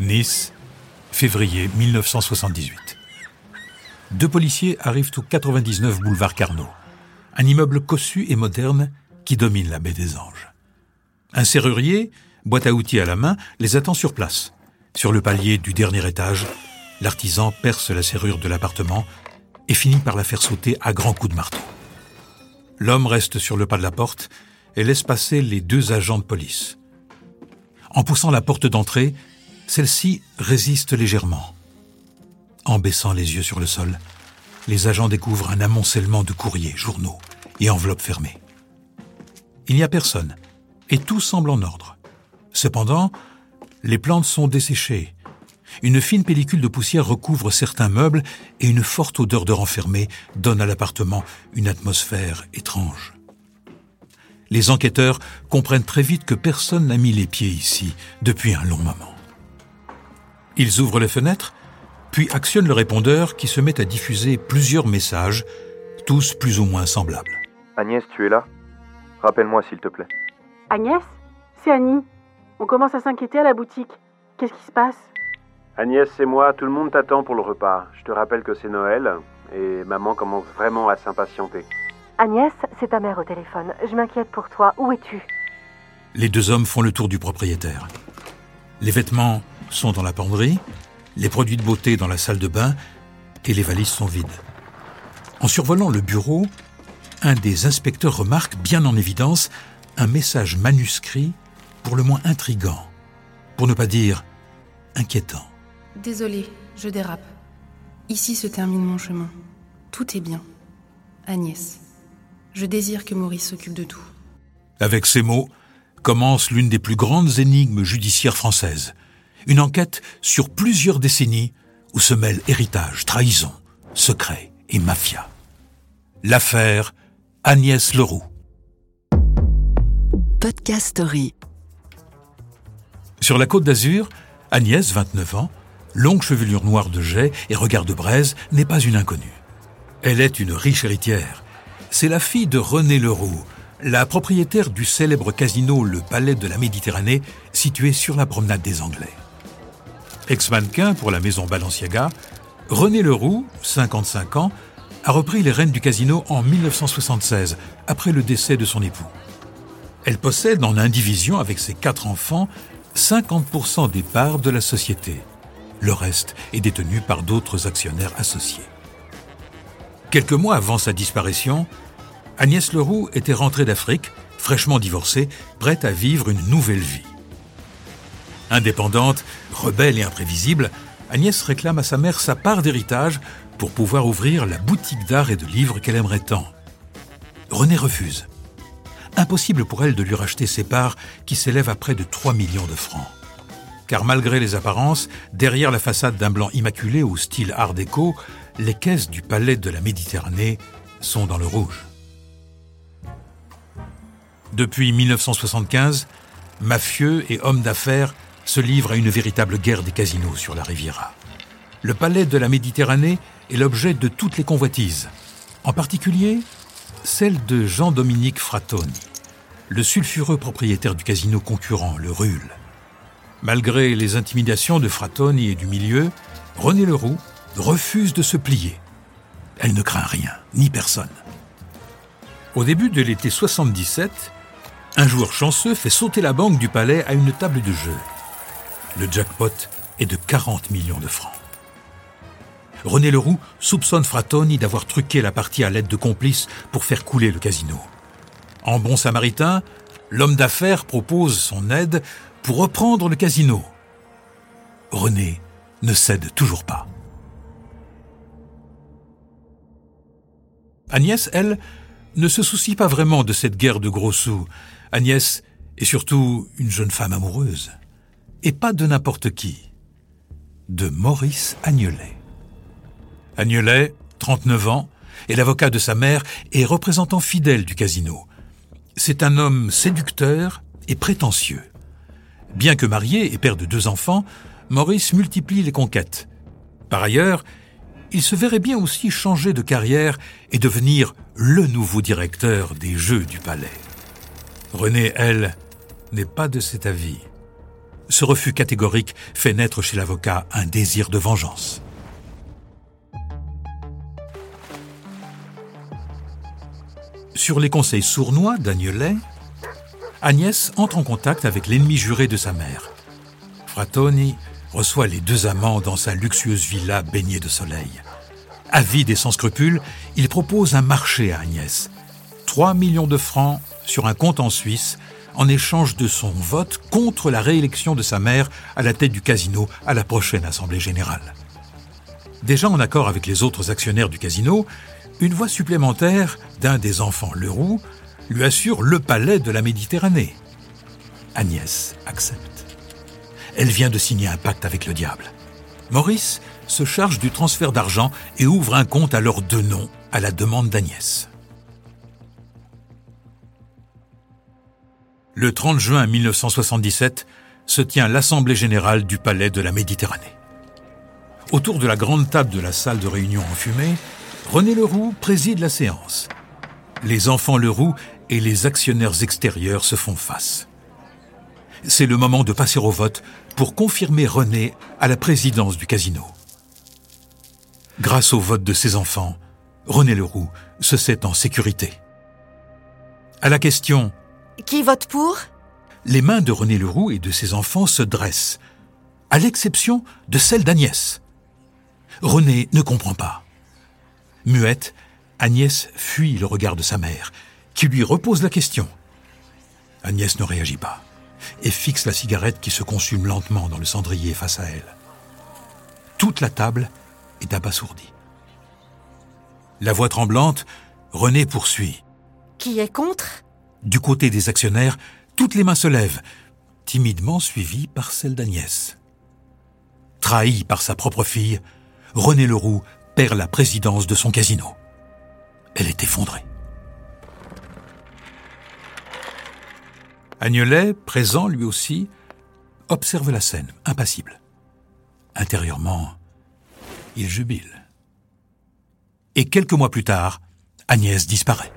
Nice, février 1978. Deux policiers arrivent au 99 boulevard Carnot, un immeuble cossu et moderne qui domine la baie des Anges. Un serrurier, boîte à outils à la main, les attend sur place. Sur le palier du dernier étage, l'artisan perce la serrure de l'appartement et finit par la faire sauter à grands coups de marteau. L'homme reste sur le pas de la porte et laisse passer les deux agents de police. En poussant la porte d'entrée, celle-ci résiste légèrement. En baissant les yeux sur le sol, les agents découvrent un amoncellement de courriers, journaux et enveloppes fermées. Il n'y a personne, et tout semble en ordre. Cependant, les plantes sont desséchées. Une fine pellicule de poussière recouvre certains meubles et une forte odeur de renfermé donne à l'appartement une atmosphère étrange. Les enquêteurs comprennent très vite que personne n'a mis les pieds ici depuis un long moment. Ils ouvrent les fenêtres, puis actionnent le répondeur qui se met à diffuser plusieurs messages, tous plus ou moins semblables. Agnès, tu es là? Rappelle-moi s'il te plaît. Agnès? C'est Annie. On commence à s'inquiéter à la boutique. Qu'est-ce qui se passe? Agnès, c'est moi, tout le monde t'attend pour le repas. Je te rappelle que c'est Noël et maman commence vraiment à s'impatienter. Agnès, c'est ta mère au téléphone. Je m'inquiète pour toi. Où es-tu? Les deux hommes font le tour du propriétaire. Les vêtements sont dans la penderie, les produits de beauté dans la salle de bain et les valises sont vides. En survolant le bureau, un des inspecteurs remarque bien en évidence un message manuscrit pour le moins intrigant, pour ne pas dire inquiétant. Désolé, je dérape. Ici se termine mon chemin. Tout est bien. Agnès, je désire que Maurice s'occupe de tout. Avec ces mots, commence l'une des plus grandes énigmes judiciaires françaises. Une enquête sur plusieurs décennies où se mêlent héritage, trahison, secret et mafia. L'affaire Agnès Leroux. Podcast Story. Sur la côte d'Azur, Agnès, 29 ans, longue chevelure noire de jet et regard de braise, n'est pas une inconnue. Elle est une riche héritière. C'est la fille de René Leroux, la propriétaire du célèbre casino Le Palais de la Méditerranée, situé sur la promenade des Anglais. Ex-mannequin pour la maison Balenciaga, René Leroux, 55 ans, a repris les rênes du casino en 1976, après le décès de son époux. Elle possède en indivision avec ses quatre enfants 50% des parts de la société. Le reste est détenu par d'autres actionnaires associés. Quelques mois avant sa disparition, Agnès Leroux était rentrée d'Afrique, fraîchement divorcée, prête à vivre une nouvelle vie. Indépendante, rebelle et imprévisible, Agnès réclame à sa mère sa part d'héritage pour pouvoir ouvrir la boutique d'art et de livres qu'elle aimerait tant. René refuse impossible pour elle de lui racheter ses parts qui s'élèvent à près de 3 millions de francs. Car malgré les apparences, derrière la façade d'un blanc immaculé au style art déco, les caisses du palais de la Méditerranée sont dans le rouge. Depuis 1975, mafieux et hommes d'affaires se livrent à une véritable guerre des casinos sur la Riviera. Le palais de la Méditerranée est l'objet de toutes les convoitises, en particulier celle de Jean-Dominique Frattoni, le sulfureux propriétaire du casino concurrent, le Ruhl. Malgré les intimidations de Frattoni et du milieu, René Leroux refuse de se plier. Elle ne craint rien, ni personne. Au début de l'été 77, un joueur chanceux fait sauter la banque du palais à une table de jeu. Le jackpot est de 40 millions de francs. René Leroux soupçonne Frattoni d'avoir truqué la partie à l'aide de complices pour faire couler le casino. En bon samaritain, l'homme d'affaires propose son aide pour reprendre le casino. René ne cède toujours pas. Agnès, elle, ne se soucie pas vraiment de cette guerre de gros sous. Agnès est surtout une jeune femme amoureuse. Et pas de n'importe qui. De Maurice Agnelet. Agnelet, 39 ans, est l'avocat de sa mère et représentant fidèle du casino. C'est un homme séducteur et prétentieux. Bien que marié et père de deux enfants, Maurice multiplie les conquêtes. Par ailleurs, il se verrait bien aussi changer de carrière et devenir le nouveau directeur des Jeux du Palais. René, elle, n'est pas de cet avis. Ce refus catégorique fait naître chez l'avocat un désir de vengeance. Sur les conseils sournois d'Agnelet, Agnès entre en contact avec l'ennemi juré de sa mère. Frattoni reçoit les deux amants dans sa luxueuse villa baignée de soleil. Avide et sans scrupules, il propose un marché à Agnès. 3 millions de francs sur un compte en Suisse en échange de son vote contre la réélection de sa mère à la tête du casino à la prochaine Assemblée générale. Déjà en accord avec les autres actionnaires du casino, une voix supplémentaire d'un des enfants Leroux lui assure le palais de la Méditerranée. Agnès accepte. Elle vient de signer un pacte avec le diable. Maurice se charge du transfert d'argent et ouvre un compte à leurs deux noms à la demande d'Agnès. Le 30 juin 1977 se tient l'Assemblée générale du Palais de la Méditerranée. Autour de la grande table de la salle de réunion enfumée, René Leroux préside la séance. Les enfants Leroux et les actionnaires extérieurs se font face. C'est le moment de passer au vote pour confirmer René à la présidence du casino. Grâce au vote de ses enfants, René Leroux se sait en sécurité. À la question Qui vote pour? Les mains de René Leroux et de ses enfants se dressent, à l'exception de celle d'Agnès. René ne comprend pas. Muette, Agnès fuit le regard de sa mère, qui lui repose la question. Agnès ne réagit pas et fixe la cigarette qui se consume lentement dans le cendrier face à elle. Toute la table est abasourdie. La voix tremblante, René poursuit. Qui est contre? Du côté des actionnaires, toutes les mains se lèvent, timidement suivies par celle d'Agnès. Trahi par sa propre fille, René Leroux perd la présidence de son casino. Elle est effondrée. Agnelet, présent lui aussi, observe la scène, impassible. Intérieurement, il jubile. Et quelques mois plus tard, Agnès disparaît.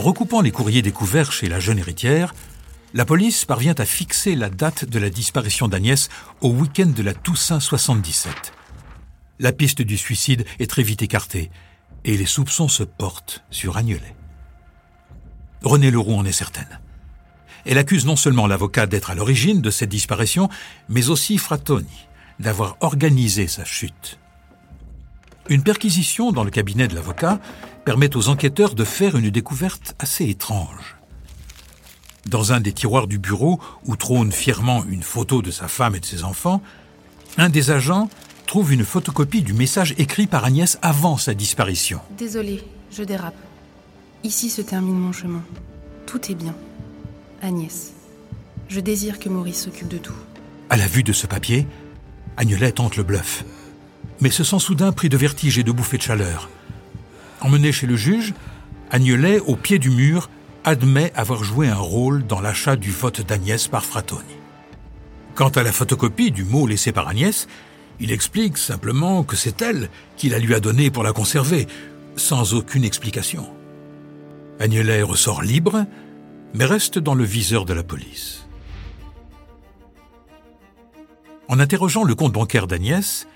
En recoupant les courriers découverts chez la jeune héritière, la police parvient à fixer la date de la disparition d'Agnès au week-end de la Toussaint 77. La piste du suicide est très vite écartée et les soupçons se portent sur Agnelet. René Leroux en est certaine. Elle accuse non seulement l'avocat d'être à l'origine de cette disparition, mais aussi Frattoni d'avoir organisé sa chute. Une perquisition dans le cabinet de l'avocat permet aux enquêteurs de faire une découverte assez étrange. Dans un des tiroirs du bureau où trône fièrement une photo de sa femme et de ses enfants, un des agents trouve une photocopie du message écrit par Agnès avant sa disparition. Désolée, je dérape. Ici se termine mon chemin. Tout est bien. Agnès. Je désire que Maurice s'occupe de tout. À la vue de ce papier, Agnelet tente le bluff, mais se sent soudain pris de vertige et de bouffées de chaleur. Emmené chez le juge, Agnelet, au pied du mur, admet avoir joué un rôle dans l'achat du vote d'Agnès par Frattoni. Quant à la photocopie du mot laissé par Agnès, il explique simplement que c'est elle qui la lui a donnée pour la conserver, sans aucune explication. Agnelet ressort libre, mais reste dans le viseur de la police. En interrogeant le compte bancaire d'Agnès,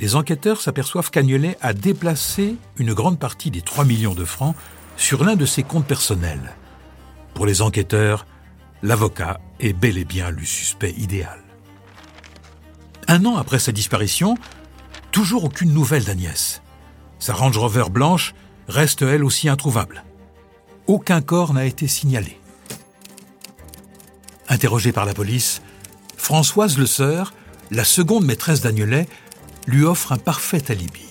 les enquêteurs s'aperçoivent qu'Agnelet a déplacé une grande partie des 3 millions de francs sur l'un de ses comptes personnels. Pour les enquêteurs, l'avocat est bel et bien le suspect idéal. Un an après sa disparition, toujours aucune nouvelle d'Agnès. Sa Range Rover blanche reste elle aussi introuvable. Aucun corps n'a été signalé. Interrogée par la police, Françoise Le Sœur, la seconde maîtresse d'Agnelet, lui offre un parfait alibi.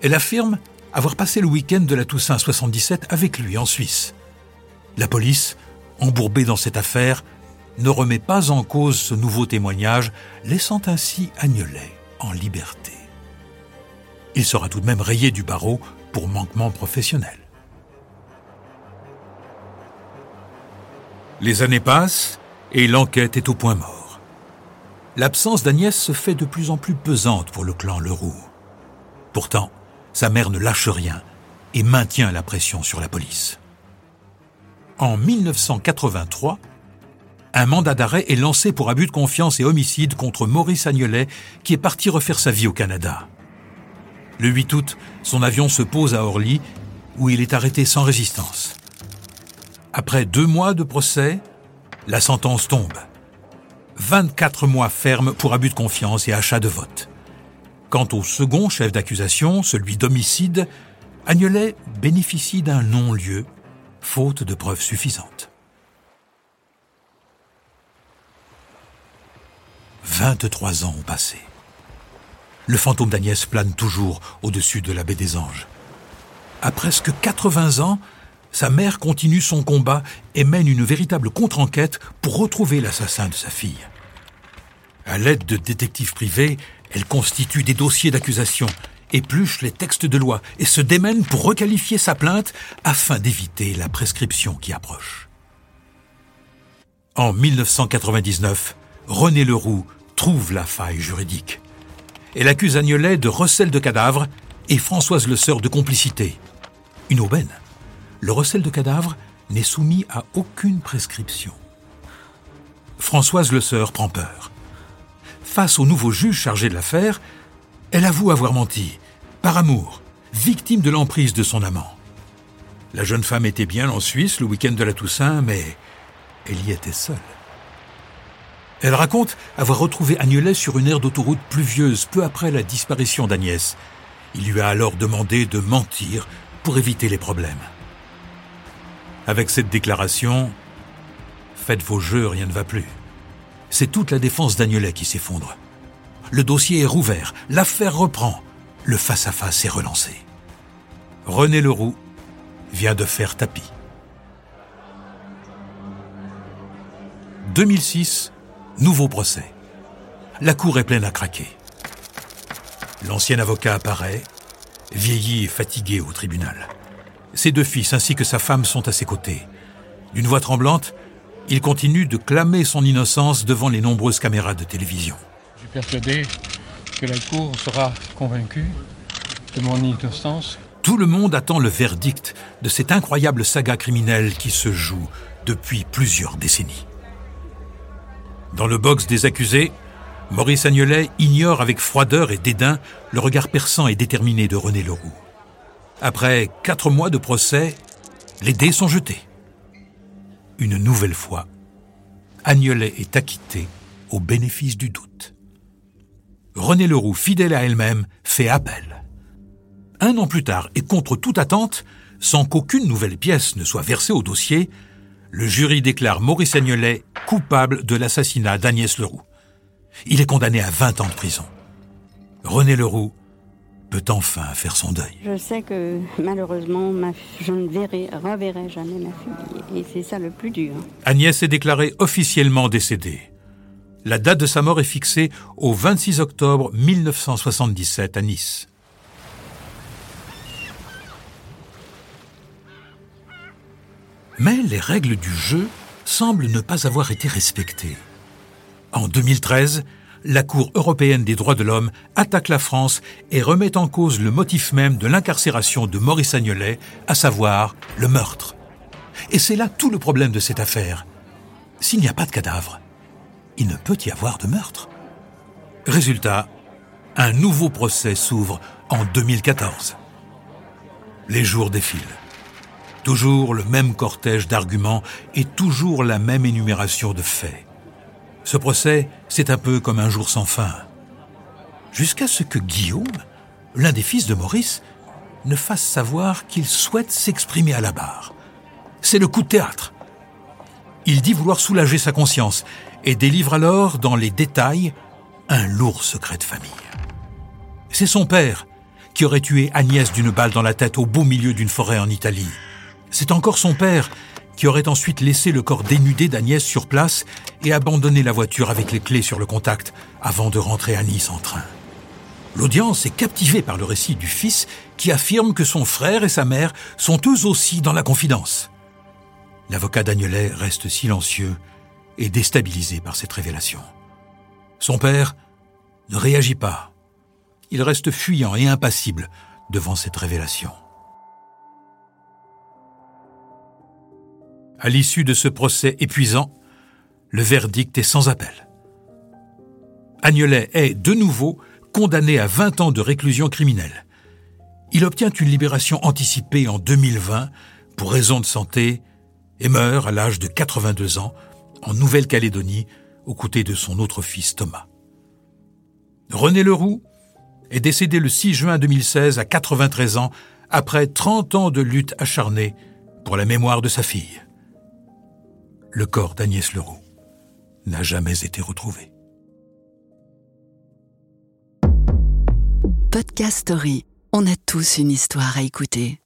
Elle affirme avoir passé le week-end de la Toussaint 77 avec lui en Suisse. La police, embourbée dans cette affaire, ne remet pas en cause ce nouveau témoignage, laissant ainsi Agnelet en liberté. Il sera tout de même rayé du barreau pour manquement professionnel. Les années passent et l'enquête est au point mort. L'absence d'Agnès se fait de plus en plus pesante pour le clan Leroux. Pourtant, sa mère ne lâche rien et maintient la pression sur la police. En 1983, un mandat d'arrêt est lancé pour abus de confiance et homicide contre Maurice Agnelet, qui est parti refaire sa vie au Canada. Le 8 août, son avion se pose à Orly, où il est arrêté sans résistance. Après deux mois de procès, la sentence tombe. 24 mois fermes pour abus de confiance et achat de vote. Quant au second chef d'accusation, celui d'homicide, Agnelet bénéficie d'un non-lieu, faute de preuves suffisantes. 23 ans ont passé. Le fantôme d'Agnès plane toujours au-dessus de la baie des Anges. À presque 80 ans, sa mère continue son combat et mène une véritable contre-enquête pour retrouver l'assassin de sa fille. À l'aide de détectives privés, elle constitue des dossiers d'accusation, épluche les textes de loi et se démène pour requalifier sa plainte afin d'éviter la prescription qui approche. En 1999, René Leroux trouve la faille juridique. Elle accuse Agnelet de recel de cadavres et Françoise Le Sœur de complicité. Une aubaine. Le recel de cadavres n'est soumis à aucune prescription. Françoise Le Sœur prend peur. Face au nouveau juge chargé de l'affaire, elle avoue avoir menti, par amour, victime de l'emprise de son amant. La jeune femme était bien en Suisse le week-end de la Toussaint, mais elle y était seule. Elle raconte avoir retrouvé Agnelet sur une aire d'autoroute pluvieuse peu après la disparition d'Agnès. Il lui a alors demandé de mentir pour éviter les problèmes. Avec cette déclaration, faites vos jeux, rien ne va plus. C'est toute la défense d'Agnelet qui s'effondre. Le dossier est rouvert, l'affaire reprend, le face-à-face est relancé. René Leroux vient de faire tapis. 2006, nouveau procès. La cour est pleine à craquer. L'ancien avocat apparaît, vieilli et fatigué au tribunal. Ses deux fils ainsi que sa femme sont à ses côtés. D'une voix tremblante, il continue de clamer son innocence devant les nombreuses caméras de télévision. Je suis persuadé que la Cour sera convaincue de mon innocence. Tout le monde attend le verdict de cette incroyable saga criminelle qui se joue depuis plusieurs décennies. Dans le box des accusés, Maurice Agnelet ignore avec froideur et dédain le regard perçant et déterminé de René Leroux. Après quatre mois de procès, les dés sont jetés. Une nouvelle fois, Agnelet est acquitté au bénéfice du doute. René Leroux, fidèle à elle-même, fait appel. Un an plus tard, et contre toute attente, sans qu'aucune nouvelle pièce ne soit versée au dossier, le jury déclare Maurice Agnelet coupable de l'assassinat d'Agnès Leroux. Il est condamné à 20 ans de prison. René Leroux peut enfin faire son deuil. Je sais que malheureusement, ma, je ne verrai, reverrai jamais ma fille. Et c'est ça le plus dur. Agnès est déclarée officiellement décédée. La date de sa mort est fixée au 26 octobre 1977 à Nice. Mais les règles du jeu semblent ne pas avoir été respectées. En 2013, la Cour européenne des droits de l'homme attaque la France et remet en cause le motif même de l'incarcération de Maurice Agnelet, à savoir le meurtre. Et c'est là tout le problème de cette affaire. S'il n'y a pas de cadavre, il ne peut y avoir de meurtre. Résultat, un nouveau procès s'ouvre en 2014. Les jours défilent. Toujours le même cortège d'arguments et toujours la même énumération de faits. Ce procès, c'est un peu comme un jour sans fin. Jusqu'à ce que Guillaume, l'un des fils de Maurice, ne fasse savoir qu'il souhaite s'exprimer à la barre. C'est le coup de théâtre. Il dit vouloir soulager sa conscience et délivre alors, dans les détails, un lourd secret de famille. C'est son père qui aurait tué Agnès d'une balle dans la tête au beau milieu d'une forêt en Italie. C'est encore son père qui aurait ensuite laissé le corps dénudé d'Agnès sur place et abandonné la voiture avec les clés sur le contact avant de rentrer à Nice en train. L'audience est captivée par le récit du fils qui affirme que son frère et sa mère sont eux aussi dans la confidence. L'avocat d'Agnelet reste silencieux et déstabilisé par cette révélation. Son père ne réagit pas. Il reste fuyant et impassible devant cette révélation. À l'issue de ce procès épuisant, le verdict est sans appel. Agnelet est de nouveau condamné à 20 ans de réclusion criminelle. Il obtient une libération anticipée en 2020 pour raison de santé et meurt à l'âge de 82 ans en Nouvelle-Calédonie aux côtés de son autre fils Thomas. René Leroux est décédé le 6 juin 2016 à 93 ans après 30 ans de lutte acharnée pour la mémoire de sa fille. Le corps d'Agnès Leroux n'a jamais été retrouvé. Podcast Story. On a tous une histoire à écouter.